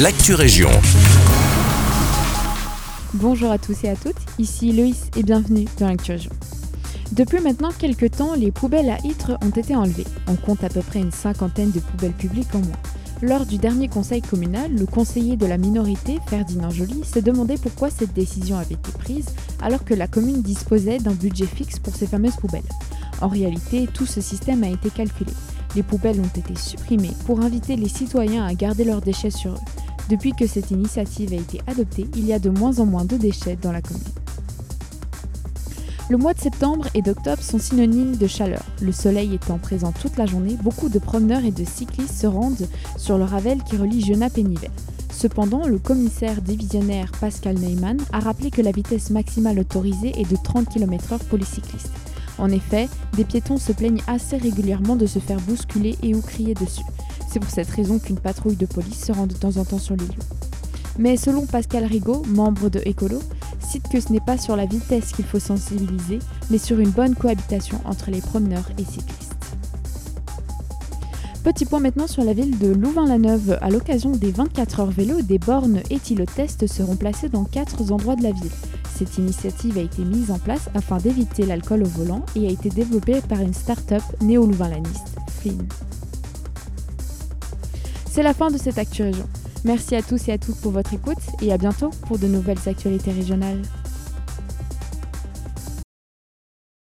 l'actu région. Bonjour à tous et à toutes, ici Loïs et bienvenue dans l'actu région. Depuis maintenant quelques temps, les poubelles à Ytre ont été enlevées. On compte à peu près une cinquantaine de poubelles publiques en moins. Lors du dernier conseil communal, le conseiller de la minorité, Ferdinand Joly, se demandait pourquoi cette décision avait été prise alors que la commune disposait d'un budget fixe pour ces fameuses poubelles. En réalité, tout ce système a été calculé. Les poubelles ont été supprimées pour inviter les citoyens à garder leurs déchets sur eux. Depuis que cette initiative a été adoptée, il y a de moins en moins de déchets dans la commune. Le mois de septembre et d'octobre sont synonymes de chaleur. Le soleil étant présent toute la journée, beaucoup de promeneurs et de cyclistes se rendent sur le Ravel qui relie Genappe et Nivelles. Cependant, le commissaire divisionnaire Pascal Neyman a rappelé que la vitesse maximale autorisée est de 30 km/h pour les cyclistes. En effet, des piétons se plaignent assez régulièrement de se faire bousculer et ou crier dessus. C'est pour cette raison qu'une patrouille de police se rend de temps en temps sur les. Mais selon Pascal Rigaud, membre de Écolo, cite que ce n'est pas sur la vitesse qu'il faut sensibiliser, mais sur une bonne cohabitation entre les promeneurs et cyclistes. Petit point maintenant sur la ville de Louvain-la-Neuve. À l'occasion des 24 heures vélo, des bornes éthylotest seront placées dans quatre endroits de la ville. Cette initiative a été mise en place afin d'éviter l'alcool au volant et a été développée par une start-up néo-louvain-laniste, Flynn. C'est la fin de cette Actu Région. Merci à tous et à toutes pour votre écoute et à bientôt pour de nouvelles actualités régionales.